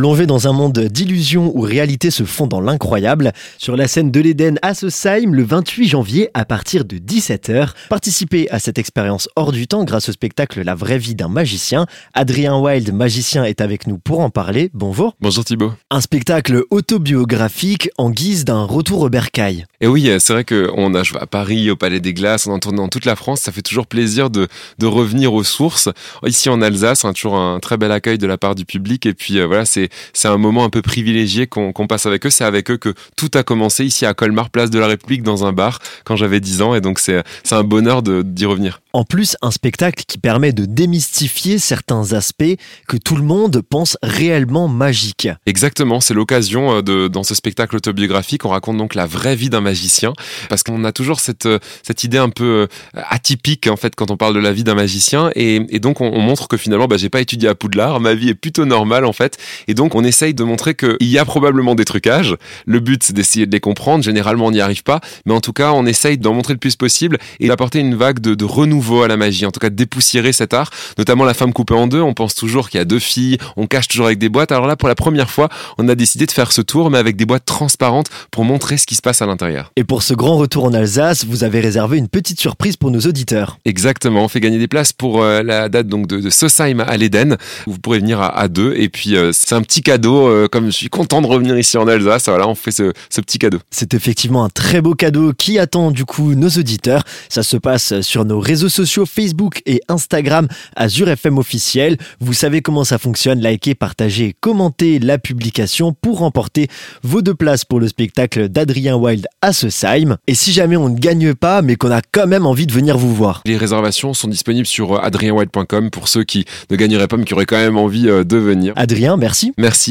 Plongé dans un monde d'illusions où réalité se fond dans l'incroyable, sur la scène de l'Éden à Sosheim le 28 janvier à partir de 17h. Participez à cette expérience hors du temps grâce au spectacle La vraie vie d'un magicien. Adrien Wild, magicien, est avec nous pour en parler. Bonjour. Bonjour Thibaut. Un spectacle autobiographique en guise d'un retour au bercail. Et oui, c'est vrai qu'on a joué à Paris, au Palais des Glaces, on a tourné dans toute la France. Ça fait toujours plaisir de, de revenir aux sources. Ici en Alsace, on a toujours un très bel accueil de la part du public. Et puis euh, voilà, c'est c'est un moment un peu privilégié qu'on passe avec eux. C'est avec eux que tout a commencé ici à Colmar, place de la République, dans un bar quand j'avais 10 ans. Et donc c'est un bonheur d'y revenir. En plus, un spectacle qui permet de démystifier certains aspects que tout le monde pense réellement magiques. Exactement, c'est l'occasion euh, de dans ce spectacle autobiographique, on raconte donc la vraie vie d'un magicien, parce qu'on a toujours cette euh, cette idée un peu atypique en fait quand on parle de la vie d'un magicien, et, et donc on, on, montre que finalement, bah, j'ai pas étudié à Poudlard, ma vie est plutôt normale en fait, et donc on essaye de montrer qu'il y a probablement des trucages. Le but c'est d'essayer de les comprendre. Généralement on n'y arrive pas, mais en tout cas on essaye d'en montrer le plus possible et d'apporter une vague de, de, renouveau à la magie. En tout cas de dépoussiérer cet art, notamment la femme coupée en deux. On pense toujours qu'il y a deux filles, on cache toujours avec des boîtes. Alors là pour la première fois, on a décidé de faire ce tour, mais avec des boîtes transparentes pour montrer ce qui se passe à l'intérieur. Et pour ce grand retour en Alsace, vous avez réservé une petite surprise pour nos auditeurs. Exactement, on fait gagner des places pour euh, la date donc de, de Sosheim à l'Eden. Vous pourrez venir à, à deux et puis euh, c'est un petit cadeau. Euh, comme je suis content de revenir ici en Alsace, voilà, on fait ce, ce petit cadeau. C'est effectivement un très beau cadeau qui attend du coup nos auditeurs. Ça se passe sur nos réseaux sociaux Facebook et Instagram Azure FM officiel. Vous savez comment ça fonctionne. Likez, partagez, commentez la publication pour remporter vos deux places pour le spectacle d'Adrien Wild à Sosheim. Et si jamais on ne gagne pas, mais qu'on a quand même envie de venir vous voir. Les réservations sont disponibles sur adrienwild.com pour ceux qui ne gagneraient pas mais qui auraient quand même envie euh, de venir. Adrien, merci.